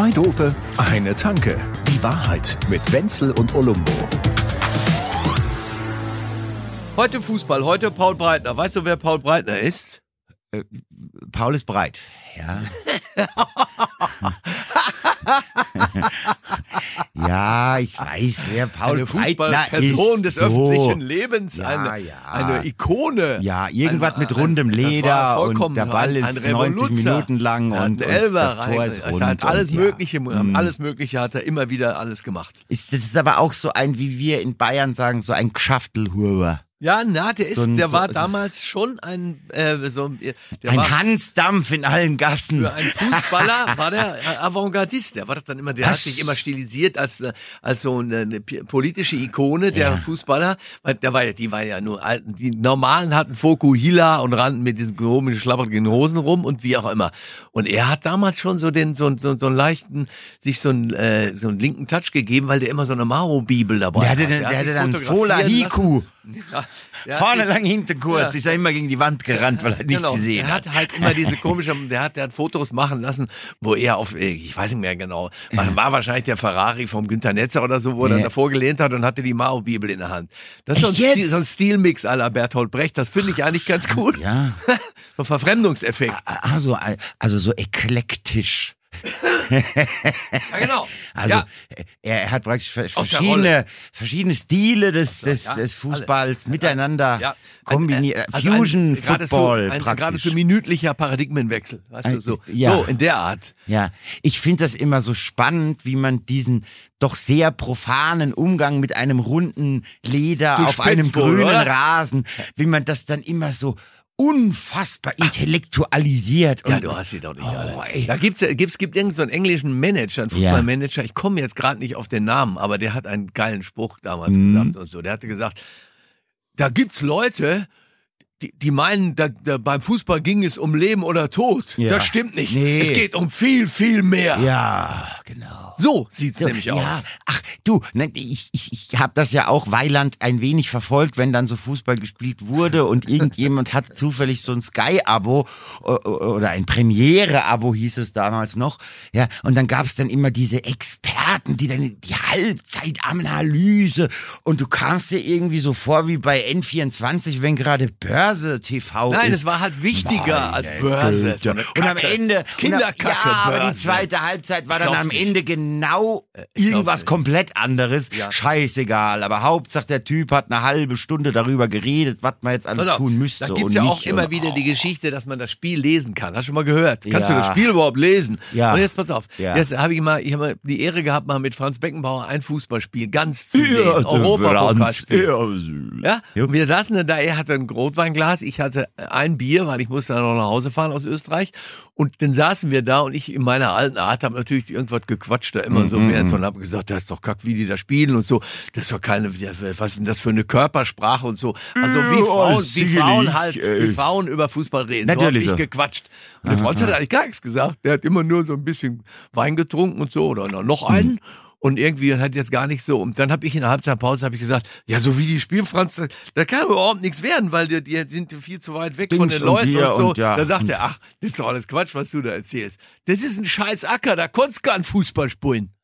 Zwei Dope, eine Tanke. Die Wahrheit mit Wenzel und Olumbo. Heute Fußball, heute Paul Breitner. Weißt du, wer Paul Breitner ist? Paul ist breit. Ja. Ja, ich weiß, wer Paul eine Fußballperson ist. des so. öffentlichen Lebens, Ja, eine, ja. eine Ikone. Ja, irgendwas Ein- mit rundem Leder und der Ball ein- ein ist 90 Revoluzer. Minuten lang und, und das Tor rein. ist rund. hat alles und, ja. Mögliche, Mm. alles Mögliche hat er immer wieder alles gemacht. Ist, das ist aber auch so ein, wie wir in Bayern sagen, so ein Gschaftelhuber. Ja, na, der ist, So ein- der so- war damals schon ein, äh, so, der Ein war Hansdampf in allen Gassen. Für einen Fußballer war der äh, Avantgardist. Der war das dann immer, der hat Was? sich immer stilisiert als, äh, als so eine, eine politische Ikone, der Ja. Fußballer. Weil der war ja, die war ja nur alten, die normalen hatten Fokuhila und rannten mit diesen komischen schlapprigen Hosen rum und wie auch immer. Und er hat damals schon so den, so, so, so einen leichten, sich so einen, äh, so einen linken Touch gegeben, weil der immer so eine Maro-Bibel dabei Der hatte, hat. hat der sich hatte dann Fola lassen. Ja, hat Vorne lang, hinten kurz. Ja. Ist er immer gegen die Wand gerannt, weil er nichts Genau. gesehen Er hat. hat halt immer diese komische, der hat, der hat Fotos machen lassen, wo er auf, äh, ich weiß nicht mehr genau, war, wahrscheinlich der Ferrari vom Günter Netzer oder so, wo er Ja. davor gelehnt hat und hatte die Mao-Bibel in der Hand. Das ist so ein? Stil, so ein Stilmix la Bertolt Brecht, das finde ich eigentlich ganz cool. Ja. so ein Verfremdungseffekt. Also, also so eklektisch. Ja, genau. Also ja. er hat praktisch ver- Aus der verschiedene, verschiedene Stile des, des, ja, des Fußballs alles. miteinander Ja. kombiniert. Äh, also Fusion ein, Football ein, praktisch. Geradezu minütlicher Paradigmenwechsel. Weißt du, Ein- so, ja. so in der Art. Ja, ich finde das immer so spannend, wie man diesen doch sehr profanen Umgang mit einem runden Leder Du auf einem spinnst wohl, grünen oder? Rasen, wie man das dann immer so unfassbar intellektualisiert. Ja, du hast sie doch nicht Oh. Da gibt's, gibt's, gibt irgendeinen so einen englischen Manager, einen. Fußballmanager. Ich komme jetzt gerade nicht auf den Namen, aber der hat einen geilen Spruch damals Mhm. gesagt und so. Der hatte gesagt, da gibt's Leute, die, die meinen, da, da, beim Fußball ging es um Leben oder Tod. Ja. Das stimmt nicht. Nee. Es geht um viel, viel mehr. Ja, genau. So sieht's So, nämlich ja, aus. ach du, ne, ich, ich, ich habe das ja auch Weiland ein wenig verfolgt, wenn dann so Fußball gespielt wurde und irgendjemand hat zufällig so ein Sky-Abo oder ein Premiere-Abo hieß es damals noch. Ja, und dann gab's dann immer diese Experten, die dann die Halbzeitanalyse und du kamst dir irgendwie so vor wie bei N24, wenn gerade Börse TV Nein, ist. es war halt wichtiger Meine als Börse. Güte. Und am. Ende Kinderkacke Ja, aber die Börse. zweite Halbzeit war dann am nicht. Ende genau glaub's irgendwas komplett anderes. Ja. Scheißegal. Aber Hauptsache der Typ hat eine halbe Stunde darüber geredet, was man jetzt alles auf, tun müsste. Da gibt's und ja auch immer und, wieder die Geschichte, dass man das Spiel lesen kann. Hast du schon mal gehört? Kannst Ja. du das Spiel überhaupt lesen? Ja. Und jetzt pass auf. Jetzt habe ich mal, ich habe mal die Ehre gehabt, mal mit Franz Beckenbauer ein Fußballspiel ganz zu sehen. Europapokalspiel. ja. Ja, und wir saßen dann da, er hatte ein Rotweinglas, ich hatte ein Bier, weil ich musste dann noch nach Hause fahren aus Österreich. Und dann saßen wir da und ich in meiner alten Art habe natürlich irgendwas gequatscht da immer Mhm, so während und habe gesagt, das ist doch kack, wie die da spielen und so. Das ist doch keine, was ist denn das für eine Körpersprache und so. Also wie Ja, Frauen, wie sicherlich, Frauen halt, wie Frauen über Fußball reden. Natürlich so ich gequatscht. Und der Franz hat eigentlich gar nichts gesagt. Der hat immer nur so ein bisschen Wein getrunken und so oder noch Mhm. Und irgendwie hat jetzt gar nicht so. Und dann habe ich in der Halbzeitpause hab ich gesagt, ja, so wie die spielen, Franz, da, da kann überhaupt nichts werden, weil die, die sind viel zu weit weg von Dings den und Leuten hier und so. und ja. Da sagt er, ach, das ist doch alles Quatsch, was du da erzählst. Das ist ein scheiß Acker, da konntest du keinen Fußball spielen.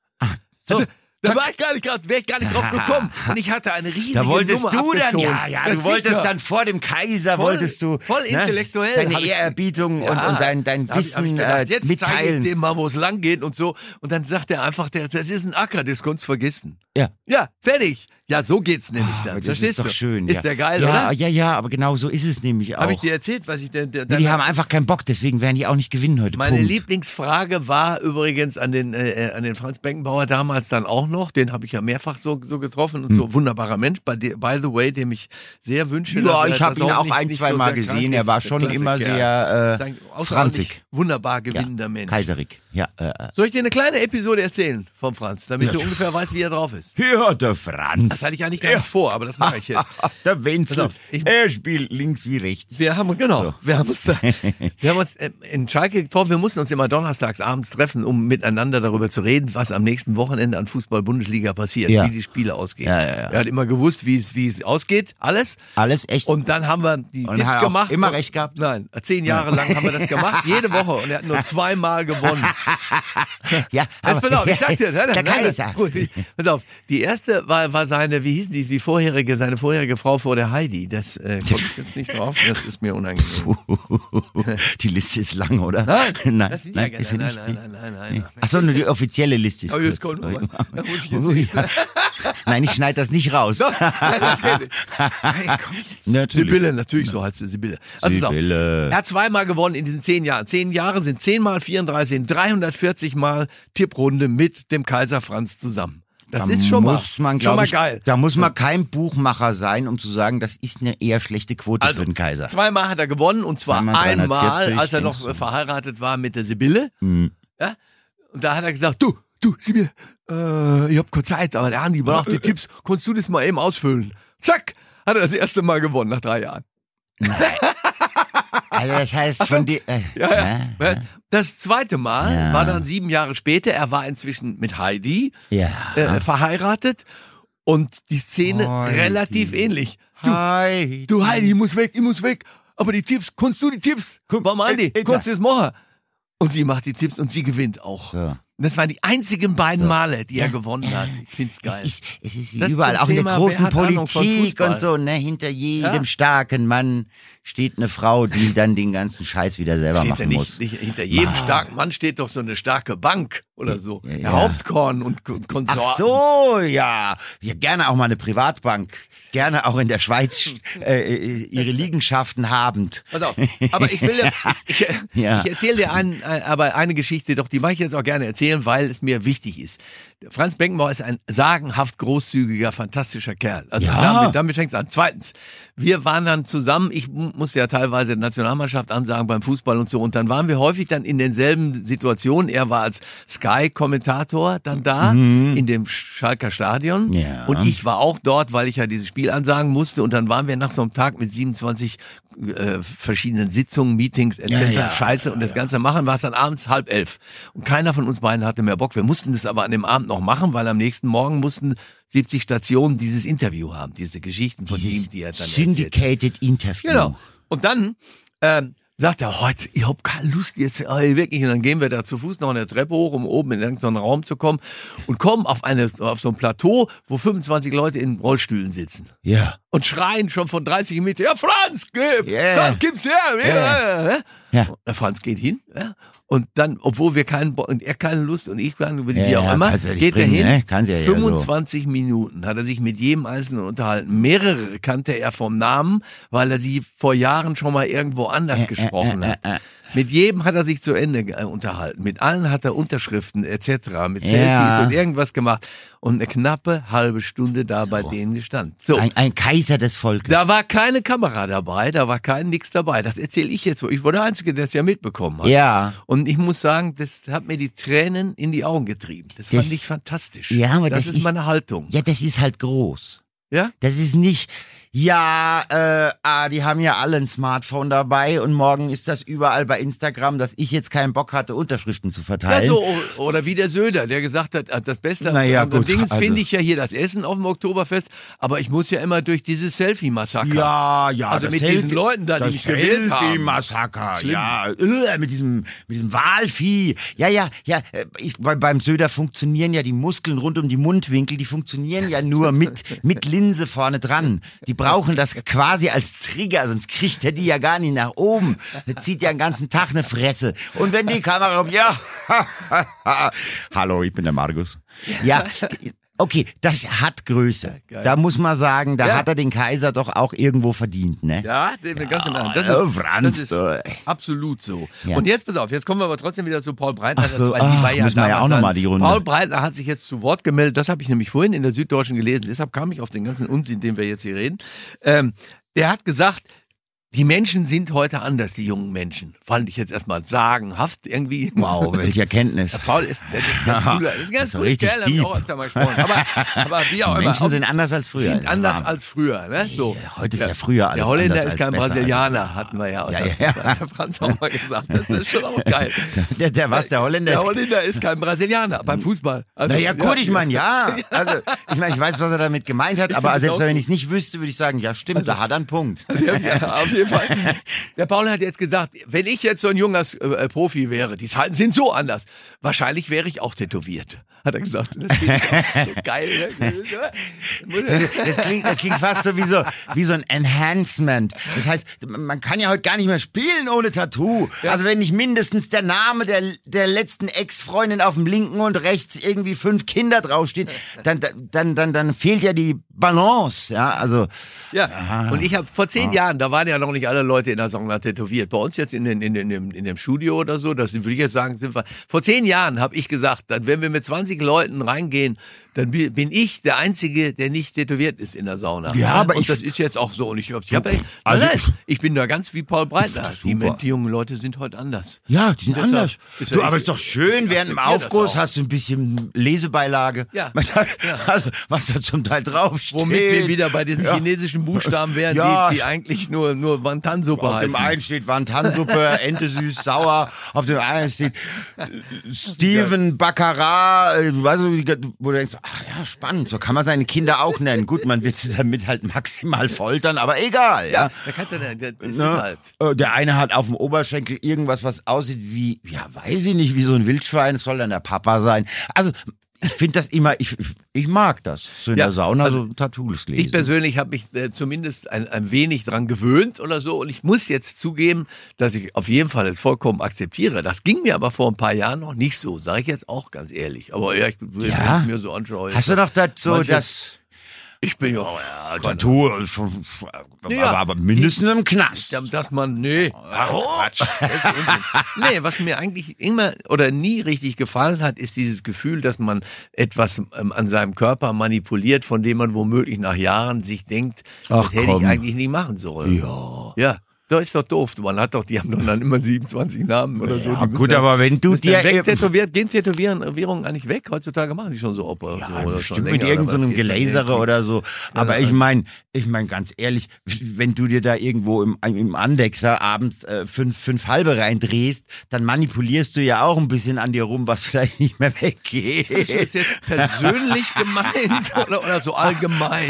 so. Also, da war ich gar nicht gerade, wäre ich gar nicht drauf gekommen. Und ich hatte eine riesige Da wolltest Nummer du dann, abgezogen. ja, ja, Ja, du wolltest dann vor dem Kaiser, Voll- wolltest du voll intellektuell deine Ehrerbietung und, Ja, und dein, dein da hab ich- hab ich Wissen gedacht, äh, jetzt zeige mitteilen. ich dem mal, wo es lang geht und so. Und dann sagt er einfach, der, das ist ein Acker, das kannst du vergessen. Ja. Ja, fertig. Ja, so geht's nämlich dann. Aber das ist doch du? schön. Ist ja. der geil, ja, oder? Ja, ja, aber genau so ist es nämlich auch. Habe ich dir erzählt, was ich denn. Nee, dann die haben einfach keinen Bock, deswegen werden die auch nicht gewinnen heute. meine Punkt. Lieblingsfrage war übrigens an den, äh, an den Franz Beckenbauer damals dann auch noch. Den habe ich ja mehrfach so, so getroffen und so. Wunderbarer Mensch, by, the- by the way, dem ich sehr wünsche. Hm. Ja, ich habe ihn auch ein, zwei so Mal krank gesehen. Er war schon klasse immer sehr äh, franzig. Wunderbar gewinnender Mensch. Kaiserig. Ja, äh, äh. Soll ich dir eine kleine Episode erzählen vom Franz, damit du ungefähr weißt, wie er drauf ist? ja, der Franz. Das hatte ich eigentlich gar nicht vor, aber das mache ich jetzt. der Wenzel. Auf, ich- er spielt links wie rechts. Wir haben, genau, wir haben uns da, wir haben uns äh, in Schalke getroffen. Wir mussten uns immer donnerstags abends treffen, um miteinander darüber zu reden, was am nächsten Wochenende an Fußball Fußball-Bundesliga passiert, Ja. wie die Spiele ausgehen. Ja, ja, ja. Er hat immer gewusst, wie es, wie es ausgeht, alles. Alles echt. Und dann haben wir die Und Tipps er gemacht. immer recht gehabt? Nein, zehn Jahre lang haben wir das gemacht, jede Woche. Und er hat nur zweimal gewonnen. ja, Jetzt aber- pass auf, ich sag dir, nein, der nein, nein, Kaiser. nein, pass auf, die erste war, war seine, wie hieß die, die vorherige, seine vorherige Frau vor der Heidi. Das äh, komme ich jetzt nicht drauf, das ist mir unangenehm. Die Liste ist lang, oder? Nein, nein, nein, gerne, ist sie nein, nicht. nein, nein, nein, nein, nein. Achso, nur die offizielle Liste ist Oh, jetzt kurz. kommt. Da muss ich jetzt Ui. Nein, ich schneide das nicht raus. Doch, nein, das geht nicht. Nein, komm jetzt. Natürlich. Sibylle, natürlich, so heißt sie Sibylle. Also. Sibylle. Er hat zweimal gewonnen in diesen zehn Jahren. Zehn Jahre sind zehn mal 34, sind 340 mal Tipprunde mit dem Kaiser Franz zusammen. Das Da ist schon mal, man, schon mal ich, geil. Da muss man kein Buchmacher sein, um zu sagen, das ist eine eher schlechte Quote Also, für den Kaiser. zweimal hat er gewonnen und zwar Zweimal einmal, 340, als er noch du? verheiratet war mit der Sibylle. Hm. Ja? Und da hat er gesagt, du, du, Sibylle, äh, ich hab keine Zeit, aber der Andi braucht die Tipps, kannst du das mal eben ausfüllen? Zack, hat er das erste Mal gewonnen nach drei Jahren. Also das heißt von dir. Äh, Ja, ja. Das zweite Mal Ja. war dann sieben Jahre später. Er war inzwischen mit Heidi ja. äh, verheiratet und die Szene Heidi. relativ ähnlich. Du, Hi. du Heidi, ich muss weg, ich muss weg. Aber die Tipps, kannst du die Tipps? Warum Andi, äh, äh, kannst du das machen? Und sie macht die Tipps und sie gewinnt auch. So. Das waren die einzigen beiden Male, die er gewonnen hat. Ich find's geil. Es ist, es ist wie Das überall, auch in der Thema, großen Politik und so, ne? Hinter jedem Ja. starken Mann steht eine Frau, die dann den ganzen Scheiß wieder selber steht machen nicht, muss. nicht hinter jedem Mann. starken Mann steht doch so eine starke Bank oder so. Ja, ja. Hauptkorn und Konsorten. Ach so, ja. ja. Gerne auch mal eine Privatbank. Gerne auch in der Schweiz äh, äh, ihre Liegenschaften habend. Pass auf, aber ich will ich, Ja. ich erzähle dir ein, äh, aber eine Geschichte, doch die mache ich jetzt auch gerne erzählen, weil es mir wichtig ist. Franz Beckenbauer ist ein sagenhaft großzügiger, fantastischer Kerl. Also damit, damit fängt es an. Zweitens, wir waren dann zusammen, ich mu- musste ja teilweise Nationalmannschaft ansagen beim Fußball und so, und dann waren wir häufig dann in denselben Situationen. Er war als Sky-Kommentator dann da in dem Schalker Stadion Mhm. Ja. und ich war auch dort, weil ich ja dieses Spiel ansagen musste und dann waren wir nach so einem Tag mit 27 äh, verschiedenen Sitzungen, Meetings etc. Ja, ja, Scheiße und das Ganze machen, war es dann abends halb elf und keiner von uns beiden hatte mehr Bock. Wir mussten das aber an dem Abend noch machen, weil am nächsten Morgen mussten 70 Stationen dieses Interview haben, diese Geschichten von Dieses ihm, die er dann erzählt. Syndicated Interview. Genau. Und dann ähm, sagt er, heute, ich hab keine Lust jetzt, ey, wirklich. Und dann gehen wir da zu Fuß noch eine Treppe hoch, um oben in irgendeinen Raum zu kommen und kommen auf, eine, auf so ein Plateau, wo 25 Leute in Rollstühlen sitzen. Ja. Und schreien schon von 30 Meter, ja Franz, gib, Ja. ja, gib's her. Ja. Ja. Ja. Franz geht hin, ja. Und dann, obwohl wir keinen, und er keine Lust und ich keine, wie Ja, auch immer, ja geht er bringen, hin. ne? Kannst ja ja so. 25 Minuten hat er sich mit jedem Einzelnen unterhalten. Mehrere kannte er vom Namen, weil er sie vor Jahren schon mal irgendwo anders gesprochen hat. Mit jedem hat er sich zu Ende äh, unterhalten. Mit allen hat er Unterschriften etc. mit Ja. Selfies und irgendwas gemacht. Und eine knappe halbe Stunde da bei denen gestanden. So. Ein, ein Kaiser des Volkes. Da war keine Kamera dabei, da war kein nix dabei. Das erzähle ich jetzt so. Ich war der Einzige, der es ja mitbekommen hat. Ja. Und ich muss sagen, das hat mir die Tränen in die Augen getrieben. Das, Das- fand ich fantastisch. Ja, aber das, das ist ist- meine Haltung. Ja, das ist halt groß. Ja? Das ist nicht, ja, äh, ah, die haben ja alle ein Smartphone dabei und morgen ist das überall bei Instagram, dass ich jetzt keinen Bock hatte, Unterschriften zu Ja, verteilen. so, o- oder wie der Söder, der gesagt hat, äh, das Beste Na ja, am gut, Dings also- finde ich ja hier das Essen auf dem Oktoberfest, aber ich muss ja immer durch dieses Selfie-Massaker. Ja, ja. Also mit diesen Leuten da, die mich gewählt haben. Selfie-Massaker, ja. Äh, mit diesem, mit diesem Walvieh. Ja, ja, ja. äh, Ich, bei, beim Söder funktionieren ja die Muskeln rund um die Mundwinkel, die funktionieren ja nur mit, mit Linse vorne dran. Die brauchen das quasi als Trigger, sonst kriegt er die ja gar nicht nach oben. Der zieht ja den ganzen Tag eine Fresse. Und wenn die Kamera kommt, ja. Hallo, ich bin der Markus. Ja. Okay, das hat Größe. Geil. Da muss man sagen, da Ja. hat er den Kaiser doch auch irgendwo verdient, ne? Ja, den ganz im Ernst. Das äh, ist, Franz, das ist äh. absolut so. Ja. Und jetzt pass auf, jetzt kommen wir aber trotzdem wieder zu Paul Breitner. So, weil ach, ja ja auch noch mal dann- die Runde. Paul Breitner hat sich jetzt zu Wort gemeldet. Das habe ich nämlich vorhin in der Süddeutschen gelesen. Deshalb kam ich auf den ganzen Unsinn, den wir jetzt hier reden. Ähm, der hat gesagt, die Menschen sind heute anders, die jungen Menschen. Fand ich jetzt erstmal sagenhaft irgendwie. Wow, welche Erkenntnis. Der Paul ist, der ist ganz cooler, das ist ganz cooler richtig Kerl, ich deep. auch mal. Aber, aber wie auch immer. Menschen Auf- sind anders als früher. sind anders als früher. Ne? So. heute ist ja früher alles Der Holländer ist kein besser, Brasilianer, hatten wir ja. Ja, das ja. hat der Franz auch mal gesagt. Das ist schon auch geil. Der, der was, der Holländer Der Holländer ist kein Brasilianer beim Fußball. Also, Naja, gut, ich meine, ja. Also, ich meine, ich weiß, was er damit gemeint hat, aber find es selbst wenn ich es nicht wüsste, würde ich sagen, ja, stimmt, da hat er einen Punkt. Ja, ja, auf jeden Fall. Der Paul hat jetzt gesagt, wenn ich jetzt so ein junger äh, Profi wäre, die Zeiten sind so anders. Wahrscheinlich wäre ich auch tätowiert, hat er gesagt. Das auch so geil. Ne? Das klingt, das klingt fast so wie, so wie so ein Enhancement. Das heißt, man kann ja heute gar nicht mehr spielen ohne Tattoo. Also wenn nicht mindestens der Name der, der letzten Ex-Freundin auf dem linken und rechts irgendwie fünf Kinder draufstehen, dann, dann, dann, dann fehlt ja die Balance. Ja, also Ja, und ich habe vor zehn Jahren, da waren ja noch nicht alle Leute in der Sauna tätowiert. Bei uns jetzt in, den, in, den, in, dem, in dem Studio oder so, das würde ich jetzt sagen, sind wir. Vor zehn Jahren habe ich gesagt, dann, wenn wir mit 20 Leuten reingehen, dann bi- bin ich der Einzige, der nicht tätowiert ist in der Sauna. Ja, aber und ich- das ist jetzt auch so. Und ich, ich, hab, Also- also, nein, ich bin da ganz wie Paul Breitner. Die, die jungen Leute sind heute anders. Ja, die sind anders. ist ja Du, aber ich- ist doch schön, ich während dem Aufguss hast du ein bisschen Lesebeilage. Ja. Also, was da zum Teil draufsteht. Womit wir wieder bei diesen Ja. chinesischen Buchstaben wären, Ja. die, die eigentlich nur, nur Wantansuppe Auf dem heißen. einen steht Wantansuppe, Ente süß, sauer. Auf dem anderen steht äh, Steven Baccarat. Weißt du, wie- wo du denkst, ah ja, spannend, so kann man seine Kinder auch nennen. Gut, man wird sie damit halt maximal foltern, aber egal. Ja. ja, da kannst du dann, das ist Ne? halt. Äh, Der eine hat auf dem Oberschenkel irgendwas, was aussieht wie, ja, weiß ich nicht, wie so ein Wildschwein. Es soll dann der Papa sein. Also, ich finde das immer, ich, ich, mag das. So in Ja, der Sauna also so Tattoos lesen. Ich persönlich habe mich äh, zumindest ein, ein wenig dran gewöhnt oder so und ich muss jetzt zugeben, dass ich auf jeden Fall es vollkommen akzeptiere. Das ging mir aber vor ein paar Jahren noch nicht so, sage ich jetzt auch ganz ehrlich. Aber ja, ich, Ja? ich mir so anschaue. Hast du noch das, so Manche- das Ich bin ja, ja, Tattoo, ist schon, Ja. aber, aber mindestens im Knast. dass man, nee. Das ist Unsinn. nee, was mir eigentlich immer oder nie richtig gefallen hat, ist dieses Gefühl, dass man etwas ähm, an seinem Körper manipuliert, von dem man womöglich nach Jahren sich denkt, Ach, das hätte komm. ich eigentlich nie machen sollen. Ja. Ja. Das ist doch doof. Man hat doch, die haben doch dann immer 27 Namen oder so. Ja, gut, dann- aber wenn du dir wegtätowieren, gehen Tätowierungen eigentlich weg? Heutzutage machen die schon so Operationen Ja, oder schon länger. mit irgendeinem so Gelasere oder so. Aber ich meine, ich meine ganz ehrlich, wenn du dir da irgendwo im, im Andexer abends äh, fünf, fünf halbe reindrehst, dann manipulierst du ja auch ein bisschen an dir rum, was vielleicht nicht mehr weggeht. Ist das jetzt persönlich gemeint oder, oder so allgemein?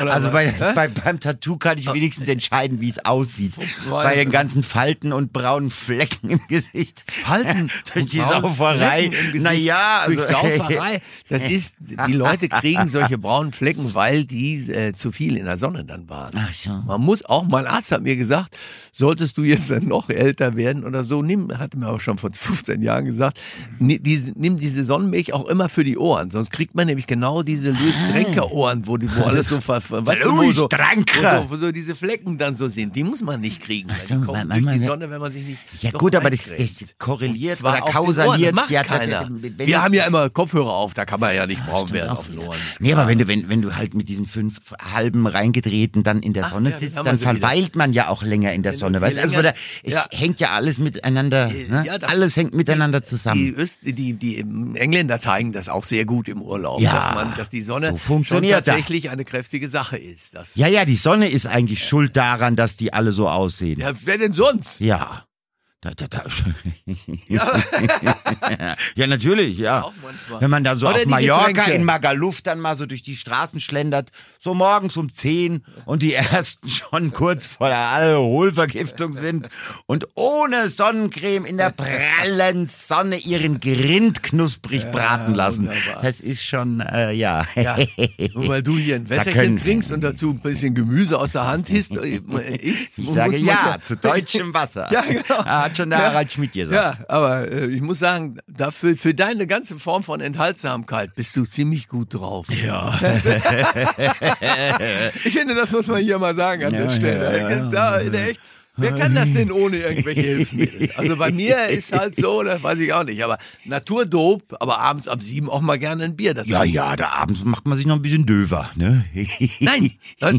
Oder Also bei, bei, beim Tattoo kann ich wenigstens entscheiden, wie es aussieht. Bei den ganzen Falten und braunen Flecken im Gesicht. Falten Durch die Sauferei. Flecken im Gesicht. Naja, durch also- Sauferei. Das ist, die Leute kriegen solche braunen Flecken, weil die äh, zu viel in der Sonne dann waren. Ach so. Man muss auch, mein Arzt hat mir gesagt, solltest du jetzt dann noch älter werden oder so, nimm, hat mir auch schon vor 15 Jahren gesagt, ni- diese, nimm diese Sonnenmilch auch immer für die Ohren, sonst kriegt man nämlich genau diese Louis Drenker Ohren, wo, die, wo alles so, ver, weißt du, wo so, wo so, wo so diese Flecken dann so sind, die muss man nicht kriegen. weil so, die kommen durch die Sonne, wenn man sich nicht Ja gut, aber das, das korreliert oder Ohren, kausaliert. macht ja, keiner. wenn Wir haben ja immer Kopfhörer auf, da kann man ja nicht braun werden auf den Ohren. Nee, aber wenn du, wenn, wenn du halt mit diesen fünf halben reingedrehten dann in der Ach Sonne ja, sitzt, dann sie wieder. verweilt man ja auch länger in der Wenn Sonne. Weißt also länger- da, es ja. hängt ja alles miteinander, ne? Ja, alles hängt miteinander Die, zusammen. Öst, die, die Engländer zeigen das auch sehr gut im Urlaub, dass, man, dass die Sonne so funktioniert schon tatsächlich eine kräftige Sache ist. Ja, ja, die Sonne ist eigentlich schuld daran, dass die alle so aussehen. ja, wer denn sonst? Ja. Da, da, da. Ja. ja, natürlich, ja. Wenn man da so Oder auf Mallorca Getränke. in Magaluf dann mal so durch die Straßen schlendert, so morgens um 10 und die ersten schon kurz vor der Alkoholvergiftung sind und ohne Sonnencreme in der prallen Sonne ihren Grind knusprig braten lassen. wunderbar. Das ist schon, äh, ja. Ja, nur weil du hier ein Wässerchen können- trinkst und dazu ein bisschen Gemüse aus der Hand isst, äh, isst Ich sage ja zu deutschem Wasser. Ja, genau. Hat schon der Ja. Harald Schmidt gesagt. Ja, aber äh, ich muss sagen, dafür, für deine ganze Form von Enthaltsamkeit bist du ziemlich gut drauf. Ja. ich finde, das muss man hier mal sagen an Ja, der Stelle. ja, ja, Ist da in der echt, Wer kann das denn ohne irgendwelche Hilfsmittel? Also bei mir ist halt so, das weiß ich auch nicht. Aber Naturdope, aber abends ab sieben auch mal gerne ein Bier dazu. Ja, ja, da abends macht man sich noch ein bisschen döver, ne? Nein, das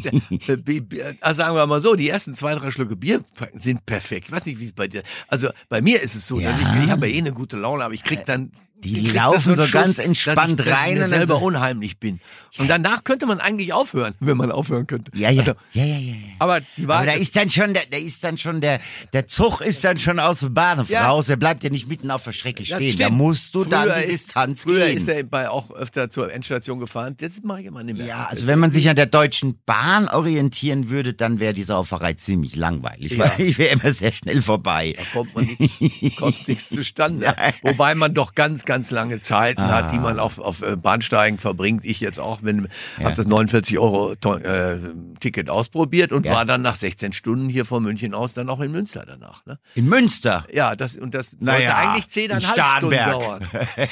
also sagen wir mal so, die ersten zwei, drei Schlücke Bier sind perfekt. Ich weiß nicht, wie es bei dir Also bei mir ist es so, Ja. ich, ich habe ja eh eine gute Laune, aber ich krieg dann. Die laufen so ganz Schuss, entspannt dass ich, rein Dass ich dann selber unheimlich bin. Und danach könnte man eigentlich aufhören, wenn man aufhören könnte. Ja, ja, Also, ja, ja, ja. ja. aber die Aber Wahrheit da ist, dann schon, der, da ist dann schon der, der Zug ist dann schon aus dem Bahnhof Ja. raus. Der bleibt ja nicht mitten auf der Strecke Ja, stehen. Da musst du dann Früher die ist- Distanz Früher gehen. ist er auch öfter zur Endstation gefahren. Das mache ich immer nicht mehr. ja, also wenn man sich an der Deutschen Bahn orientieren würde, dann wäre die Sauferei ziemlich langweilig. Ja. Ich wäre immer sehr schnell vorbei. Da kommt man nichts, kommt nichts zustande. Wobei man doch ganz, ganz lange Zeiten hat, die Ah. man auf, auf äh, Bahnsteigen verbringt. Ich jetzt auch, wenn habe das 49 Euro äh, Ticket ausprobiert und Ja. war dann nach 16 Stunden hier von München aus dann auch in Münster danach. Ne? In Münster. Ja, das und das sollte Naja, eigentlich in zehneinhalb Stunden Starnberg. dauern.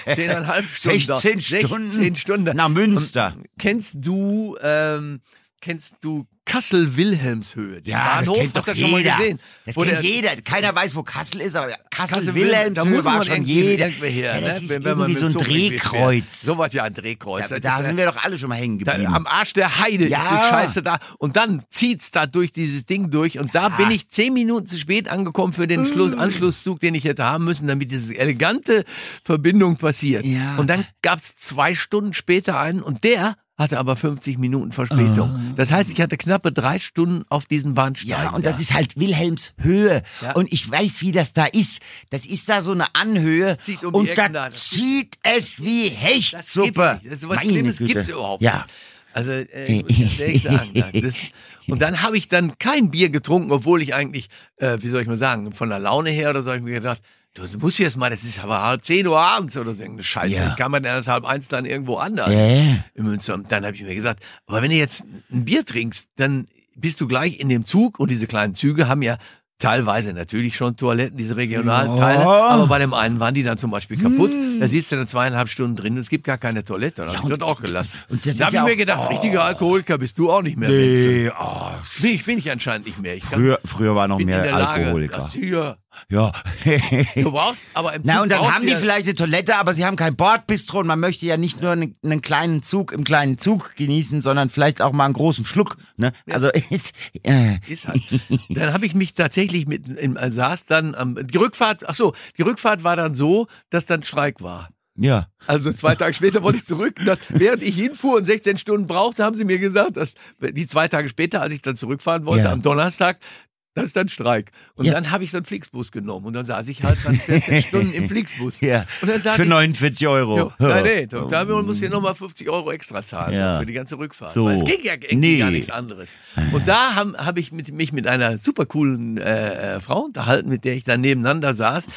Zehneinhalb Stunden. 16 dauern. Stunden 16 Stunden. nach Münster. Und kennst du ähm, kennst du Kassel-Wilhelmshöhe? Ja, das Bahnhof? kennt Hast doch du schon mal jeder. gesehen? Das kennt der- jeder. Keiner weiß, wo Kassel ist, aber Kassel Kassel-Wilhelmshöhe da war man schon jeder. her, ja, das ne? ist Wenn- wenn irgendwie so ein Zug. Drehkreuz. So was ja ein Drehkreuz. Ja, Das da ist, sind wir doch alle schon mal hängen da, geblieben. am Arsch der Heide Ja. ist das Scheiße da. Und dann zieht's da durch dieses Ding durch. Und da bin ich zehn Minuten zu spät angekommen für den Schluss, Mm. Anschlusszug, den ich hätte haben müssen, damit diese elegante Verbindung passiert. Ja. Und dann gab's zwei Stunden später einen und der hatte aber 50 Minuten Verspätung. Ah. Das heißt, ich hatte knappe drei Stunden auf diesen Bahnsteigen. Ja, und das da. ist halt Wilhelmshöhe. Ja. Und ich weiß, wie das da ist. Das ist da so eine Anhöhe. Zieht um und da. Das- zieht es wie Das Hechtsuppe. gibt's nicht. Das ist was Meine Schlimmes Güte. gibt's überhaupt Ja. Also, äh, ich muss ehrlich sagen, das und dann habe ich dann kein Bier getrunken, obwohl ich eigentlich, äh, wie soll ich mal sagen, von der Laune her oder so habe ich mir gedacht, du musst jetzt mal, das ist aber halb 10 Uhr abends oder so eine Scheiße. Ja. Kann man erst halb eins dann irgendwo anders Ja, ja. in Münster? Und dann habe ich mir gesagt, aber wenn du jetzt ein Bier trinkst, dann bist du gleich in dem Zug und diese kleinen Züge haben ja teilweise natürlich schon Toiletten, diese regionalen Ja. Teile, aber bei dem einen waren die dann zum Beispiel kaputt. Da sitzt du dann zweieinhalb Stunden drin und es gibt gar keine Toilette. Dann hab ich das auch gelassen. und das da habe ja ich mir gedacht, oh. richtiger Alkoholiker bist du auch nicht mehr. Nee, oh, Bin ich, bin ich anscheinend nicht mehr. Ich früher, früher war noch mehr Lage. Alkoholiker. Das hier. Ja. Du brauchst aber im Zug Na, und dann haben die ja, vielleicht eine Toilette, aber sie haben kein Bordbistro und man möchte ja nicht nur einen, einen kleinen Zug im kleinen Zug genießen, sondern vielleicht auch mal einen großen Schluck. Ne? Also, jetzt, äh, Ist halt. Dann habe ich mich tatsächlich mit, im, saß dann am, die Rückfahrt, ach so, die Rückfahrt war dann so, dass dann Streik war. ja. Also zwei Tage später wollte ich zurück. Das, während ich hinfuhr und 16 Stunden brauchte, haben sie mir gesagt, dass die zwei Tage später, als ich dann zurückfahren wollte, Ja. am Donnerstag, das ist dann Streik. Und Ja. dann habe ich so einen Flixbus genommen und dann saß ich halt dann 14 Stunden im Flixbus. Ja. Und dann saß Für ich, 49 Euro. Jo, nein, nee, da, da muss ich nochmal 50 Euro extra zahlen Ja. für die ganze Rückfahrt. So. Weil es ging ja Nee. gar nichts anderes. Und da habe hab ich mit, mich mit einer super coolen äh, äh, Frau unterhalten, mit der ich dann nebeneinander saß.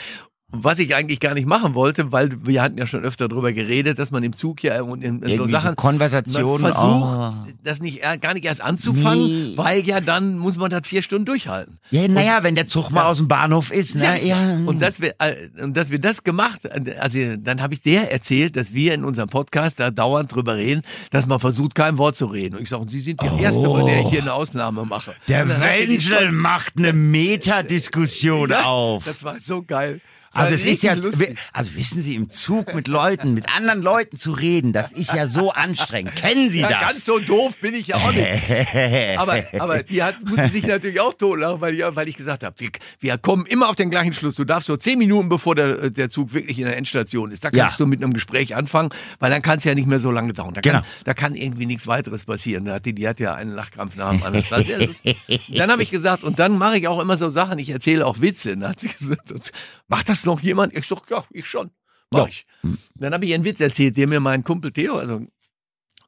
Was ich eigentlich gar nicht machen wollte, weil wir hatten ja schon öfter darüber geredet, dass man im Zug ja und in, in so Sachen Konversationen, versucht, oh. das nicht gar nicht erst anzufangen, Nee. weil ja dann muss man das vier Stunden durchhalten. Ja, naja, wenn der Zug mal aus dem Bahnhof ist, Ja, ne? Ja. Und dass wir äh, und dass wir das gemacht, also dann habe ich der erzählt, dass wir in unserem Podcast da dauernd drüber reden, dass man versucht kein Wort zu reden. Und ich sage, Sie sind die Erste, bei der ich hier eine Ausnahme mache. Der er schon- macht eine Metadiskussion Ja, auf. Das war so geil. Also War es ist ja, lustig. also wissen Sie, im Zug mit Leuten, mit anderen Leuten zu reden, das ist ja so anstrengend. Kennen Sie Ja, das? ganz so doof bin ich ja auch nicht. aber, aber die hat, musste sich natürlich auch totlachen, weil, ich- weil ich gesagt habe, wir, wir kommen immer auf den gleichen Schluss. Du darfst so zehn Minuten, bevor der, der Zug wirklich in der Endstation ist, da kannst Ja. du mit einem Gespräch anfangen, weil dann kann es ja nicht mehr so lange dauern. Da kann, Genau. da kann irgendwie nichts weiteres passieren. Da hat die, die hat ja einen Lachkrampf nach dem anderen. Das war sehr lustig. Dann habe ich gesagt, und dann mache ich auch immer so Sachen, ich erzähle auch Witze. Dann hat sie gesagt, macht das noch jemand? Ich sag, ja, ich schon. Mach Ja. ich. Dann habe ich einen Witz erzählt, der mir mein Kumpel Theo, also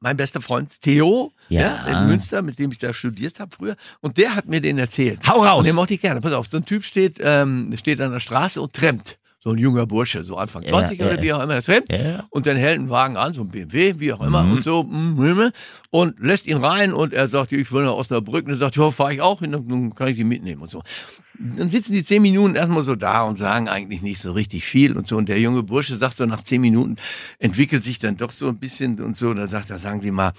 mein bester Freund Theo Ja. ja. in Münster, mit dem ich da studiert habe früher. Und der hat mir den erzählt. Hau raus. Und den mochte ich gerne. Pass auf, so ein Typ steht, ähm, steht an der Straße und trennt. So ein junger Bursche, so Anfang 20 ja, oder wie auch immer, der trennt. Ja. Und dann hält ein Wagen an, so ein BMW, wie auch immer, und so, mm, mm, und lässt ihn rein und er sagt, ich will nach Osnabrück. Und er sagt, ja, fahre ich auch hin, dann kann ich sie mitnehmen und so. Dann sitzen die zehn Minuten erstmal so da und sagen eigentlich nicht so richtig viel und so. Und der junge Bursche sagt so, nach zehn Minuten entwickelt sich dann doch so ein bisschen und so. Da sagt er, sagen Sie mal,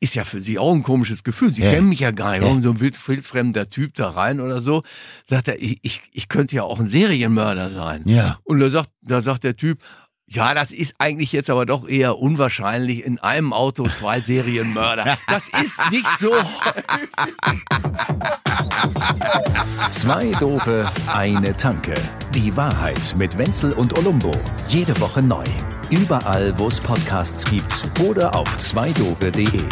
ist ja für Sie auch ein komisches Gefühl. Sie Ja. kennen mich ja gar nicht. Ja. Warum so ein wild, wildfremder Typ da rein oder so? Sagt er, ich, ich, ich könnte ja auch ein Serienmörder sein. Ja. Und da sagt, da sagt der Typ, ja, das ist eigentlich jetzt aber doch eher unwahrscheinlich. In einem Auto zwei Serienmörder. Das ist nicht so Zwei Dope, eine Tanke. Die Wahrheit mit Wenzel und Olumbo. Jede Woche neu. Überall, wo es Podcasts gibt oder auf zweidope.de.